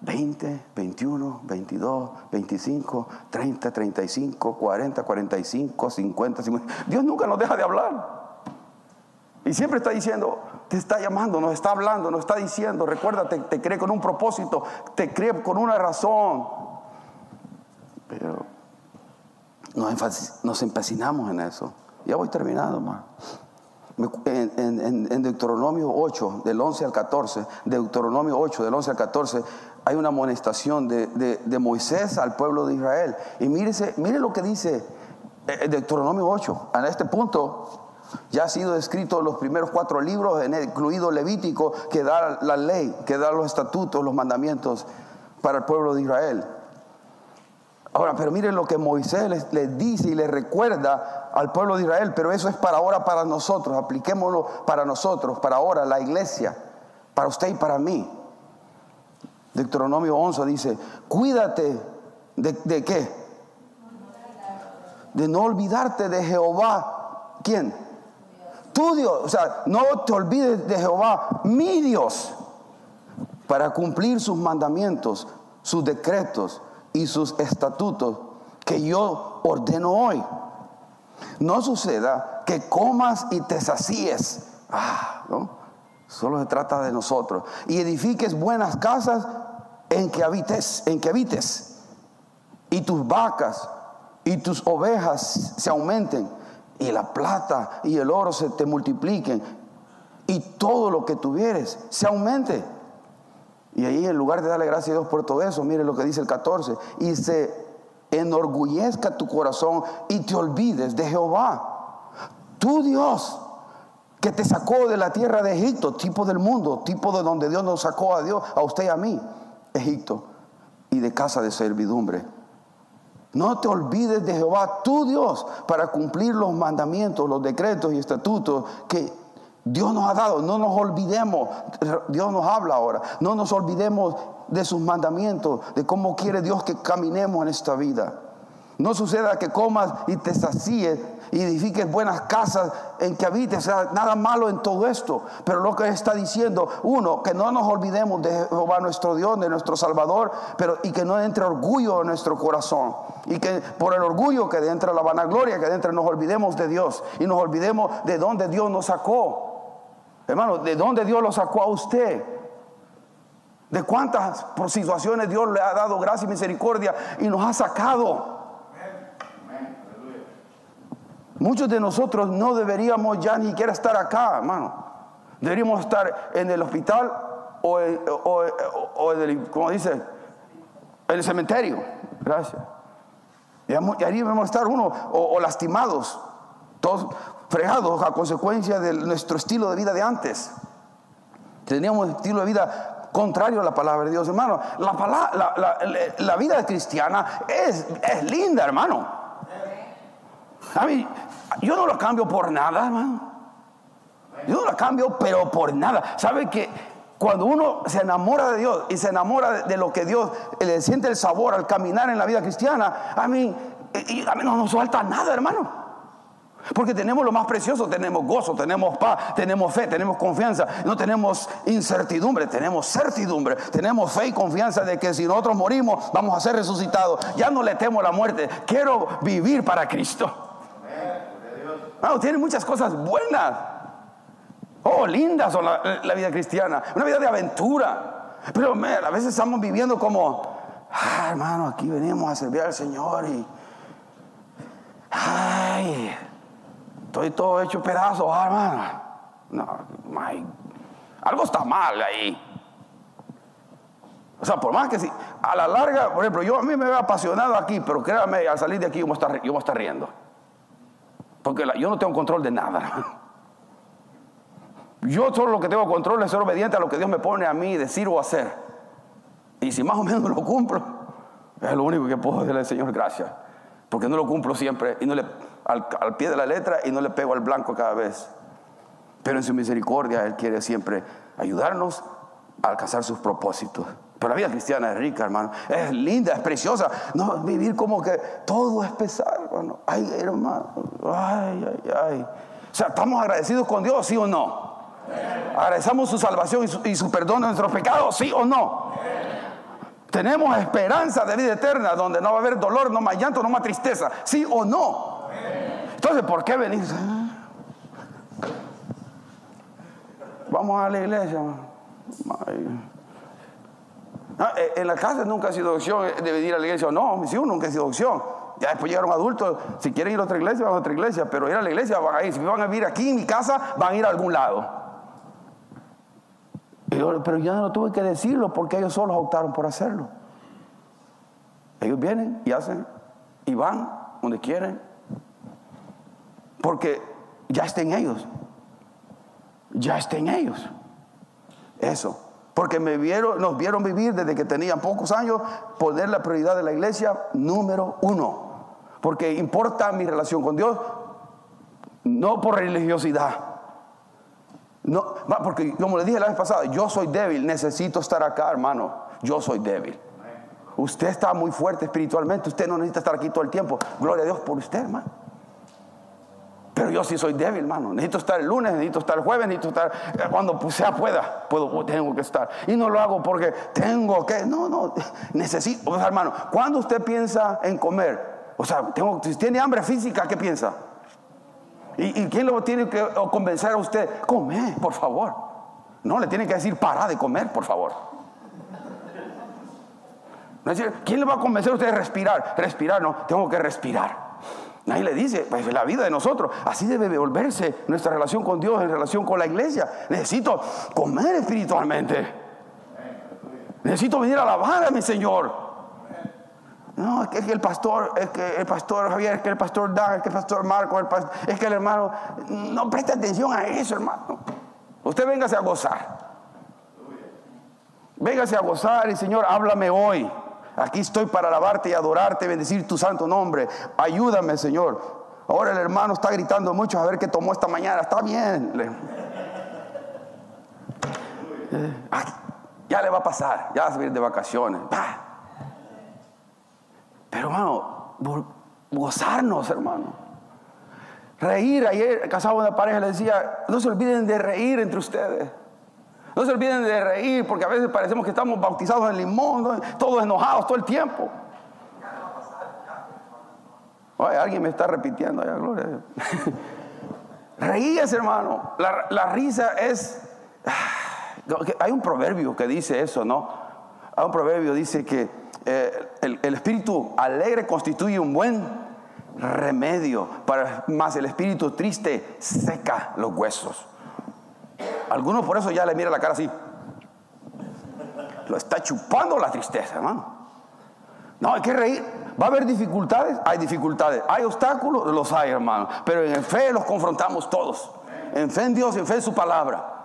20, 21, 22, 25, 30, 35, 40, 45, 50, 50. Dios nunca nos deja de hablar. Y siempre está diciendo, te está llamando, nos está hablando, nos está diciendo, recuérdate, te cree con un propósito, te cree con una razón. Pero nos, empecinamos en eso. Ya voy terminando, hermano. En, Deuteronomio 8, del 11 al 14, Deuteronomio 8, del 11 al 14, hay una amonestación de, Moisés al pueblo de Israel. Y mírese, mire lo que dice eh, Deuteronomio 8. En este punto ya ha sido escrito los primeros cuatro libros, incluido Levítico, que da la ley, que da los estatutos, los mandamientos para el pueblo de Israel. Ahora, pero miren lo que Moisés les, dice y les recuerda al pueblo de Israel, pero eso es para ahora, para nosotros, apliquémoslo para nosotros, para ahora, la iglesia, para usted y para mí. Deuteronomio 11 dice, cuídate de, de qué? De no olvidarte de Jehová. ¿Quién? Tu Dios. O sea, no te olvides de Jehová, mi Dios, para cumplir sus mandamientos, sus decretos y sus estatutos que yo ordeno hoy. No suceda que comas y te sacíes. Ah, ¿no? Solo se trata de nosotros. Y edifiques buenas casas en que habites, en que habites. Y tus vacas y tus ovejas se aumenten. Y la plata y el oro se te multipliquen. Y todo lo que tuvieres se aumente. Y ahí en lugar de darle gracias a Dios por todo eso, mire lo que dice el 14, y se enorgullezca tu corazón y te olvides de Jehová, tu Dios, que te sacó de la tierra de Egipto, tipo del mundo, tipo de donde Dios nos sacó a Dios, a usted y a mí, Egipto, y de casa de servidumbre. No te olvides de Jehová, tu Dios, para cumplir los mandamientos, los decretos y estatutos que Dios nos ha dado, no nos olvidemos, Dios nos habla ahora, no nos olvidemos de sus mandamientos, de cómo quiere Dios que caminemos en esta vida. No suceda que comas y te sacíes y edifiques buenas casas en que habites, o sea, nada malo en todo esto. Pero lo que está diciendo, uno, que no nos olvidemos de Jehová nuestro Dios, de nuestro Salvador, pero y que no entre orgullo en nuestro corazón. Y que por el orgullo que entre la vanagloria, que entre nos olvidemos de Dios y nos olvidemos de dónde Dios nos sacó. Hermano, ¿de dónde Dios lo sacó a usted? ¿De cuántas situaciones Dios le ha dado gracia y misericordia y nos ha sacado? Muchos de nosotros no deberíamos ya ni siquiera estar acá, hermano. Deberíamos estar en el hospital o, en el, como dice, en el cementerio. Gracias. Y ahí debemos estar uno o, lastimados, todos fregados a consecuencia de nuestro estilo de vida de antes. Teníamos un estilo de vida contrario a la palabra de Dios, hermano. La, la, vida cristiana es, linda, hermano. A mí, yo no lo cambio por nada, hermano. Yo no la cambio, pero por nada. ¿Sabe que cuando uno se enamora de Dios y se enamora de, lo que Dios le siente el sabor al caminar en la vida cristiana, a mí, a mí no nos falta nada, hermano. Porque tenemos lo más precioso, tenemos gozo, tenemos paz, tenemos fe, tenemos confianza, no tenemos incertidumbre, tenemos certidumbre, tenemos fe y confianza de que si nosotros morimos vamos a ser resucitados. Ya no le temo la muerte, quiero vivir para Cristo. tiene muchas cosas buenas. Oh, lindas son la, vida cristiana, una vida de aventura. Pero a veces estamos viviendo como, ah, hermano, aquí venimos a servir al Señor y, ay, Estoy todo hecho pedazos, ah, hermano. No, algo está mal ahí. O sea, por más que si, a la larga, por ejemplo, yo a mí me veo apasionado aquí, pero créame, al salir de aquí yo voy a estar, yo voy a estar riendo. Porque yo no tengo control de nada. Yo solo lo que tengo control es ser obediente a lo que Dios me pone a mí decir o hacer. Y si más o menos lo cumplo, es lo único que puedo decirle al Señor gracias. Porque no lo cumplo siempre y no le al, al pie de la letra y no le pego al blanco cada vez. Pero en su misericordia Él quiere siempre ayudarnos a alcanzar sus propósitos. Pero la vida cristiana es rica, hermano. Es linda, es preciosa. No vivir como que todo es pesar, hermano. Ay, hermano. Ay, ay, ay. O sea, ¿estamos agradecidos con Dios, sí o no? ¿Agradecemos su salvación y su, y su perdón de nuestros pecados, sí o no? Tenemos esperanza de vida eterna donde no va a haber dolor, no más llanto, no más tristeza, sí o no. Entonces, ¿por qué venir? Vamos a la iglesia. Eh, en la casa nunca ha sido opción de venir a la iglesia o no, mis hijos nunca ha sido opción. Ya después llegaron adultos, si quieren ir a otra iglesia, van a otra iglesia, pero ir a la iglesia van a ir. Si van a vivir aquí en mi casa, van a ir a algún lado. Pero ya no tuve que decirlo porque ellos solos optaron por hacerlo. Ellos vienen y hacen y van donde quieren. Porque ya está en ellos. Ya está en ellos. Eso. Porque me vieron, nos vieron vivir desde que tenían pocos años, poner la prioridad de la iglesia número uno. Porque importa mi relación con Dios, no por religiosidad. No, porque como le dije la vez pasada, yo soy débil, necesito estar acá, hermano. Yo soy débil. Usted está muy fuerte espiritualmente, usted no necesita estar aquí todo el tiempo. Gloria a Dios por usted, hermano. Pero yo sí soy débil, hermano. Necesito estar el lunes, necesito estar el jueves, necesito estar eh, cuando sea pueda, puedo, tengo que estar. Y no lo hago porque tengo que, no, no, necesito, o sea, hermano, cuando usted piensa en comer, o sea, tengo, si tiene hambre física, ¿qué piensa? ¿Y, quién lo tiene que convencer a usted? Come, por favor. No, le tiene que decir, para de comer, por favor. ¿Quién le va a convencer a usted de respirar? Respirar, no, tengo que respirar. Nadie le dice, pues la vida de nosotros, así debe volverse nuestra relación con Dios en relación con la iglesia. Necesito comer espiritualmente. Necesito venir a alabar a mi Señor. No, es que, el pastor, es que el pastor Javier, es que el pastor Dan, es que el pastor Marco, es que el hermano, no preste atención a eso, hermano. Usted véngase a gozar. Véngase a gozar y Señor, háblame hoy. Aquí estoy para alabarte y adorarte, bendecir tu santo nombre. Ayúdame, Señor. Ahora el hermano está gritando mucho a ver qué tomó esta mañana. Está bien. ya le va a pasar. Ya va a salir de vacaciones. Pero hermano, gozarnos, hermano. Reír. Ayer casado una pareja le decía, no se olviden de reír entre ustedes. No se olviden de reír porque a veces parecemos que estamos bautizados en limón, todos enojados todo el tiempo. Oye, alguien me está repitiendo allá, gloria. Reíes, hermano. La, risa es. Ah, hay un proverbio que dice eso, ¿no? Hay un proverbio que dice que eh, el, espíritu alegre constituye un buen remedio, para, más el espíritu triste seca los huesos. Algunos por eso ya le mira la cara así. Lo está chupando la tristeza, hermano. No, hay que reír. ¿Va a haber dificultades? Hay dificultades. ¿Hay obstáculos? Los hay, hermano. Pero en fe los confrontamos todos. En fe en Dios, en fe en su palabra.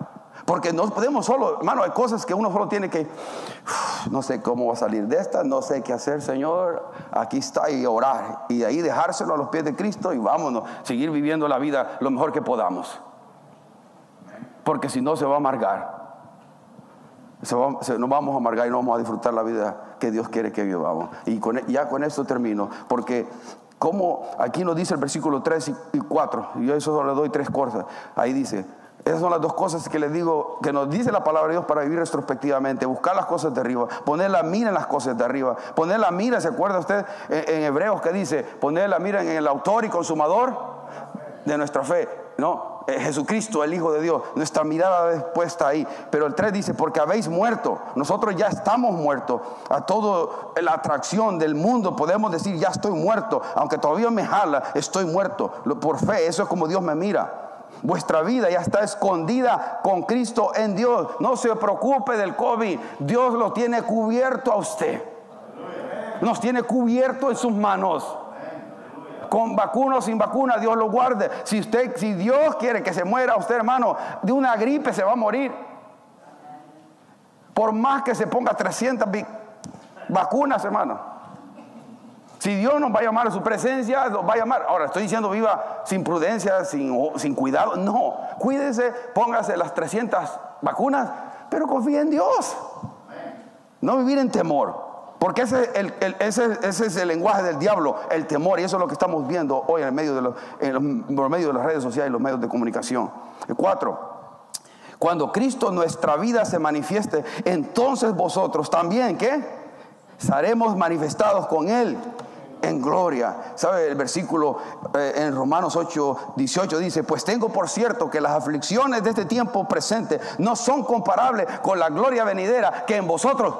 Porque no podemos solo, hermano, hay cosas que uno solo tiene que, no sé cómo va a salir de esta, no sé qué hacer, Señor, aquí está y orar. Y de ahí dejárselo a los pies de Cristo y vámonos, seguir viviendo la vida lo mejor que podamos porque si no se va a amargar. Se nos vamos a amargar y no vamos a disfrutar la vida que Dios quiere que vivamos. Y e, ya con esto termino, porque como aquí nos dice el versículo 3 y 4, y yo eso le doy tres cosas, ahí dice, esas son las dos cosas que les digo, que nos dice la palabra de Dios para vivir retrospectivamente, buscar las cosas de arriba, poner la mira en las cosas de arriba, poner la mira, ¿se acuerda usted en, Hebreos que dice? Poner la mira en el autor y consumador de nuestra fe, ¿no? Eh, Jesucristo, el Hijo de Dios. Nuestra mirada después está ahí. Pero el 3 dice, porque habéis muerto. Nosotros ya estamos muertos. A toda la atracción del mundo podemos decir, ya estoy muerto. Aunque todavía me jala, estoy muerto. Por fe, eso es como Dios me mira. Vuestra vida ya está escondida con Cristo en Dios. No se preocupe del COVID. Dios lo tiene cubierto a usted. Nos tiene cubierto en sus manos. con vacuna o sin vacuna, Dios lo guarde. Si usted, si Dios quiere que se muera usted, hermano, de una gripe se va a morir. Por más que se ponga 300 vacunas, hermano. Si Dios nos va a llamar a su presencia, nos va a llamar. Ahora, estoy diciendo viva sin prudencia, sin, cuidado. No, cuídese, póngase las 300 vacunas, pero confíe en Dios. No vivir en temor. Porque ese, es el lenguaje del diablo, el temor. Y eso es lo que estamos viendo hoy en, medio de los, en de las redes sociales y los medios de comunicación. Cuatro, cuando Cristo nuestra vida se manifieste, entonces vosotros también, ¿qué? Seremos manifestados con Él en gloria. ¿Sabe? El versículo eh, en Romanos 8, 18 dice, pues tengo por cierto que las aflicciones de este tiempo presente no son comparables con la gloria venidera que en vosotros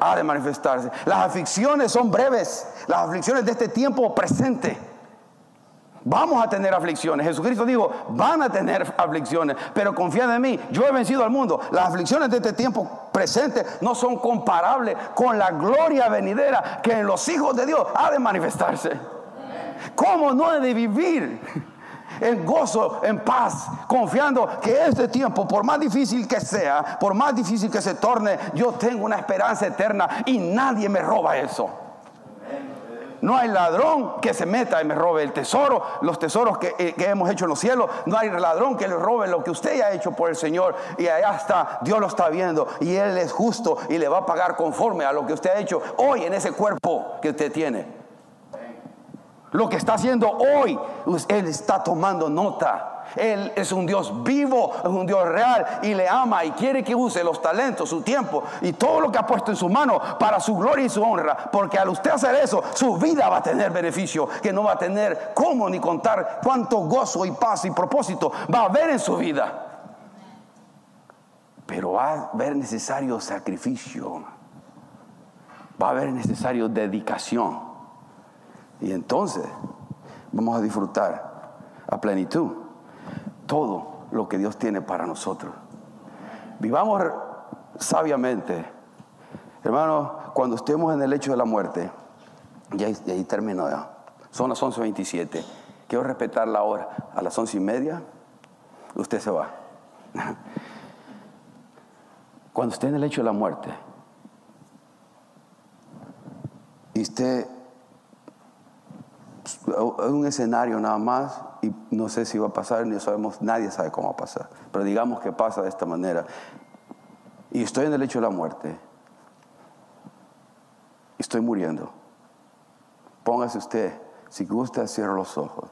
ha de manifestarse. Las aflicciones son breves, las aflicciones de este tiempo presente. Vamos a tener aflicciones. Jesucristo dijo, van a tener aflicciones, pero confían en mí, yo he vencido al mundo. Las aflicciones de este tiempo presente no son comparables con la gloria venidera que en los hijos de Dios ha de manifestarse. ¿Cómo no he de vivir? en gozo, en paz, confiando que este tiempo, por más difícil que sea, por más difícil que se torne, yo tengo una esperanza eterna y nadie me roba eso. No hay ladrón que se meta y me robe el tesoro, los tesoros eh, que, hemos hecho en los cielos. No hay ladrón que le robe lo que usted ha hecho por el Señor. Y allá está, Dios lo está viendo. Y Él es justo y le va a pagar conforme a lo que usted ha hecho hoy en ese cuerpo que usted tiene. Lo que está haciendo hoy, Él está tomando nota. Él es un Dios vivo, es un Dios real y le ama y quiere que use los talentos, su tiempo y todo lo que ha puesto en su mano para su gloria y su honra. Porque al usted hacer eso, su vida va a tener beneficio, que no va a tener cómo ni contar cuánto gozo y paz y propósito va a haber en su vida. Pero va a haber necesario sacrificio, va a haber necesario dedicación. Y entonces vamos a disfrutar a plenitud todo lo que Dios tiene para nosotros. Vivamos sabiamente. Hermano, cuando estemos en el lecho de la muerte, y ahí, y termino ya. Son las 11.27. Quiero respetar la hora. A las once y media, usted se va. Cuando esté en el lecho de la muerte, y usted es un escenario nada más y no sé si va a pasar, ni sabemos, nadie sabe cómo va a pasar. Pero digamos que pasa de esta manera. Y estoy en el lecho de la muerte. Estoy muriendo. Póngase usted, si gusta, cierre los ojos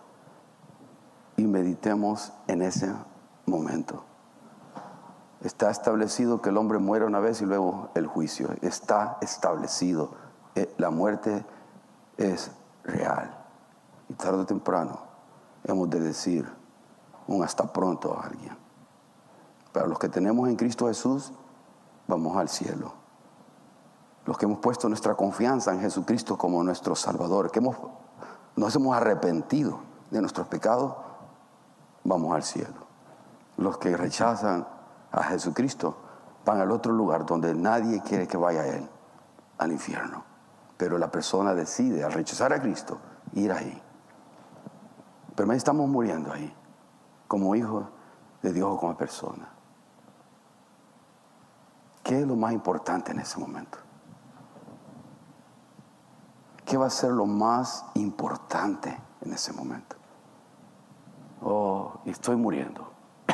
y meditemos en ese momento. Está establecido que el hombre muere una vez y luego el juicio. Está establecido. Eh, la muerte es real. Y tarde o temprano hemos de decir un hasta pronto a alguien. Para los que tenemos en Cristo Jesús, vamos al cielo. Los que hemos puesto nuestra confianza en Jesucristo como nuestro Salvador, que hemos, nos hemos arrepentido de nuestros pecados, vamos al cielo. Los que rechazan a Jesucristo van al otro lugar donde nadie quiere que vaya a Él, al infierno. Pero la persona decide, al rechazar a Cristo, ir ahí. Pero estamos muriendo ahí, como hijos de Dios o como persona. ¿Qué es lo más importante en ese momento? ¿Qué va a ser lo más importante en ese momento? Oh, estoy muriendo.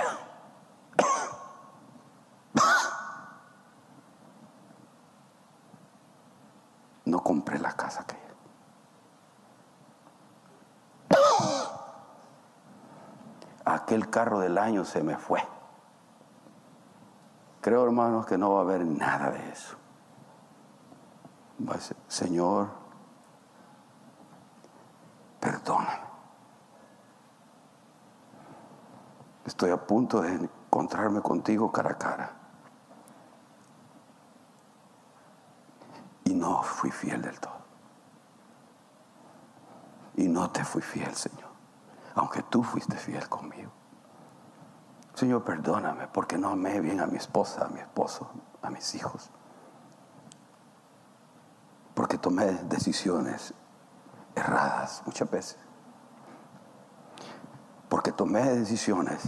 No compré la casa que aquel carro del año se me fue. Creo, hermanos, que no va a haber nada de eso. Señor, perdóname. Estoy a punto de encontrarme contigo cara a cara. Y no fui fiel del todo. Y no te fui fiel, Señor aunque tú fuiste fiel conmigo. Señor, perdóname porque no amé bien a mi esposa, a mi esposo, a mis hijos. Porque tomé decisiones erradas muchas veces. Porque tomé decisiones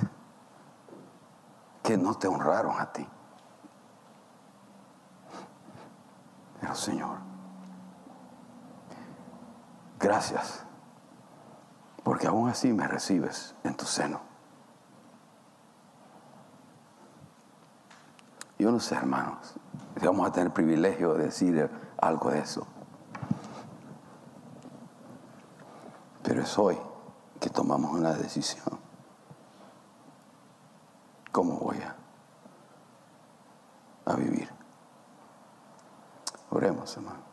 que no te honraron a ti. Pero Señor, gracias, porque aún así me recibes en tu seno. Yo no sé, hermanos, si vamos a tener privilegio de decir algo de eso. Pero es hoy que tomamos una decisión. ¿Cómo voy a, a vivir? Oremos, hermano.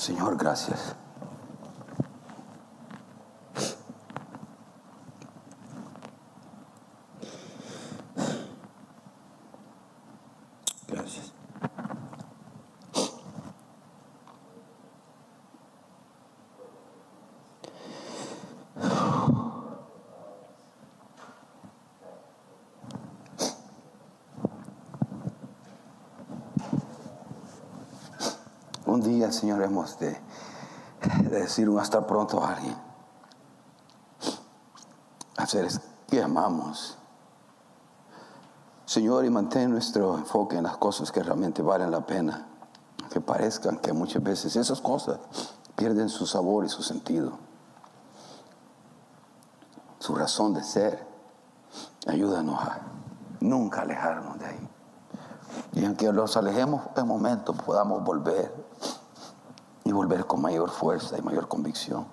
Señor, gracias. Un día, Señor, hemos de, de decir un hasta pronto a alguien. Hacer es que amamos. Señor, y mantén nuestro enfoque en las cosas que realmente valen la pena. Que parezcan que muchas veces esas cosas pierden su sabor y su sentido. Su razón de ser. Ayúdanos a nunca alejarnos de ahí. Y aunque los alejemos en momentos, podamos volver y volver con mayor fuerza y mayor convicción.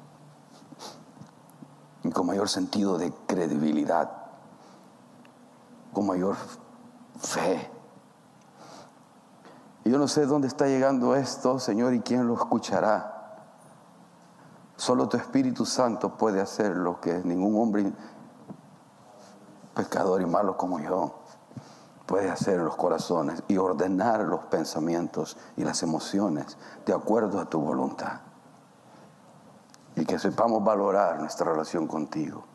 Y con mayor sentido de credibilidad. Con mayor fe. Y yo no sé dónde está llegando esto, Señor, y quién lo escuchará. Solo tu Espíritu Santo puede hacer lo que ningún hombre pecador y malo como yo puede hacer los corazones y ordenar los pensamientos y las emociones de acuerdo a tu voluntad. Y que sepamos valorar nuestra relación contigo,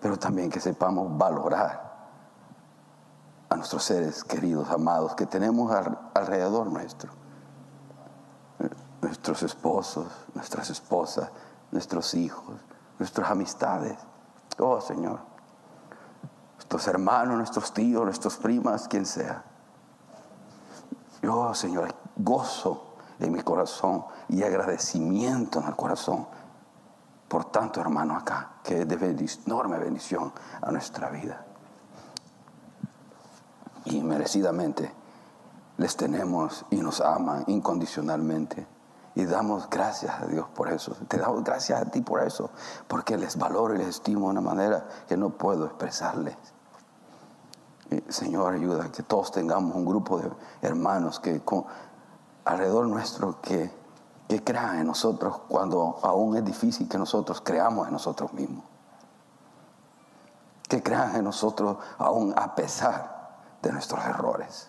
pero también que sepamos valorar a nuestros seres queridos, amados, que tenemos alrededor nuestro. Nuestros esposos, nuestras esposas, nuestros hijos, nuestras amistades. Oh Señor, nuestros hermanos, nuestros tíos, nuestras primas, quien sea. Yo, Señor, gozo en mi corazón y agradecimiento en el corazón por tanto hermano acá, que es de enorme bendición a nuestra vida y merecidamente les tenemos y nos aman incondicionalmente. Y damos gracias a Dios por eso. Te damos gracias a ti por eso. Porque les valoro y les estimo de una manera que no puedo expresarles. Señor, ayuda que todos tengamos un grupo de hermanos que alrededor nuestro que, que crean en nosotros cuando aún es difícil que nosotros creamos en nosotros mismos. Que crean en nosotros aún a pesar de nuestros errores.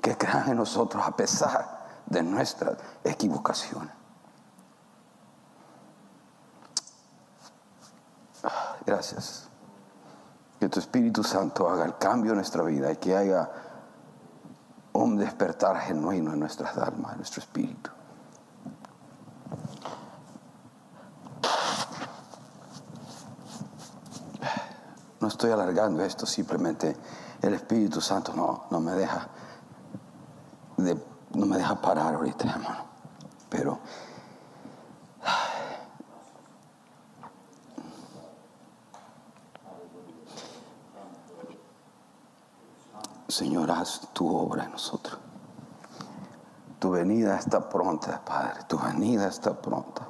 Que crean en nosotros a pesar de nuestras equivocaciones. Gracias. Que tu Espíritu Santo haga el cambio en nuestra vida y que haya un despertar genuino en nuestras almas, en nuestro espíritu. No estoy alargando esto, simplemente el Espíritu Santo no, no me deja no me deja parar ahorita, hermano. Pero Señor, haz tu obra en nosotros. Tu venida está pronta, Padre. Tu venida está pronta.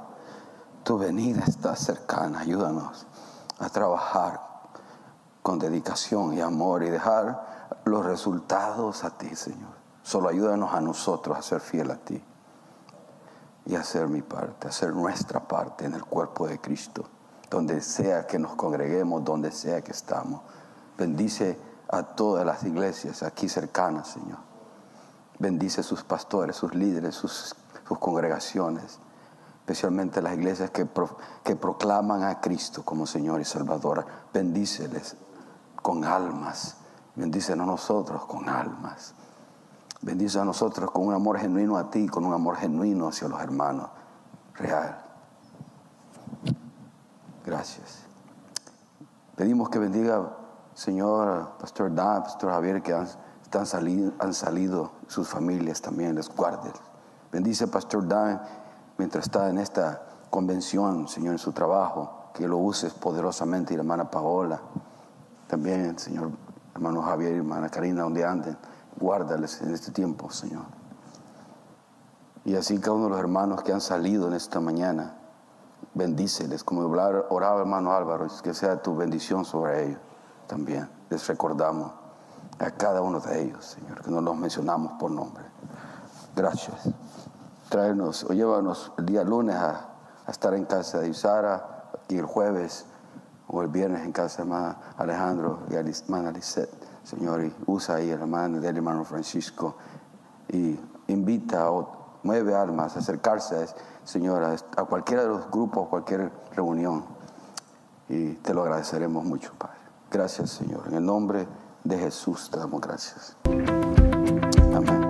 Tu venida está cercana. Ayúdanos a trabajar con dedicación y amor y dejar los resultados a ti, Señor. Solo ayúdanos a nosotros a ser fiel a ti y a hacer mi parte, a hacer nuestra parte en el cuerpo de Cristo, donde sea que nos congreguemos, donde sea que estamos. Bendice a todas las iglesias aquí cercanas, Señor. Bendice sus pastores, sus líderes, sus, congregaciones, especialmente las iglesias que, que proclaman a Cristo como Señor y Salvador. Bendíceles con almas. Bendícenos nosotros con almas. Bendice a nosotros con un amor genuino a ti, con un amor genuino hacia los hermanos. Real. Gracias. Pedimos que bendiga, Señor, Pastor Dan, Pastor Javier, que han, salido, han salido, sus familias también, les guarde. Bendice Pastor Dan mientras está en esta convención, Señor, en su trabajo, que lo uses poderosamente, y la hermana Paola, también, Señor, hermano Javier y hermana Karina, donde anden, guárdales en este tiempo, Señor. Y así cada uno de los hermanos que han salido en esta mañana, bendíceles, como oraba hermano Álvaro, que sea tu bendición sobre ellos también. Les recordamos a cada uno de ellos, Señor, que no los mencionamos por nombre. Gracias. Tráenos o llévanos el día lunes a, estar en casa de Isara, y el jueves o el viernes en casa de hermano Alejandro y hermana Lisette, Señor, y usa ahí el hermano del hermano Francisco y invita a mueve almas a acercarse, Señor, a, cualquiera de los grupos, cualquier reunión. Y te lo agradeceremos mucho, Padre. Gracias, Señor. En el nombre de Jesús te damos gracias. Amén.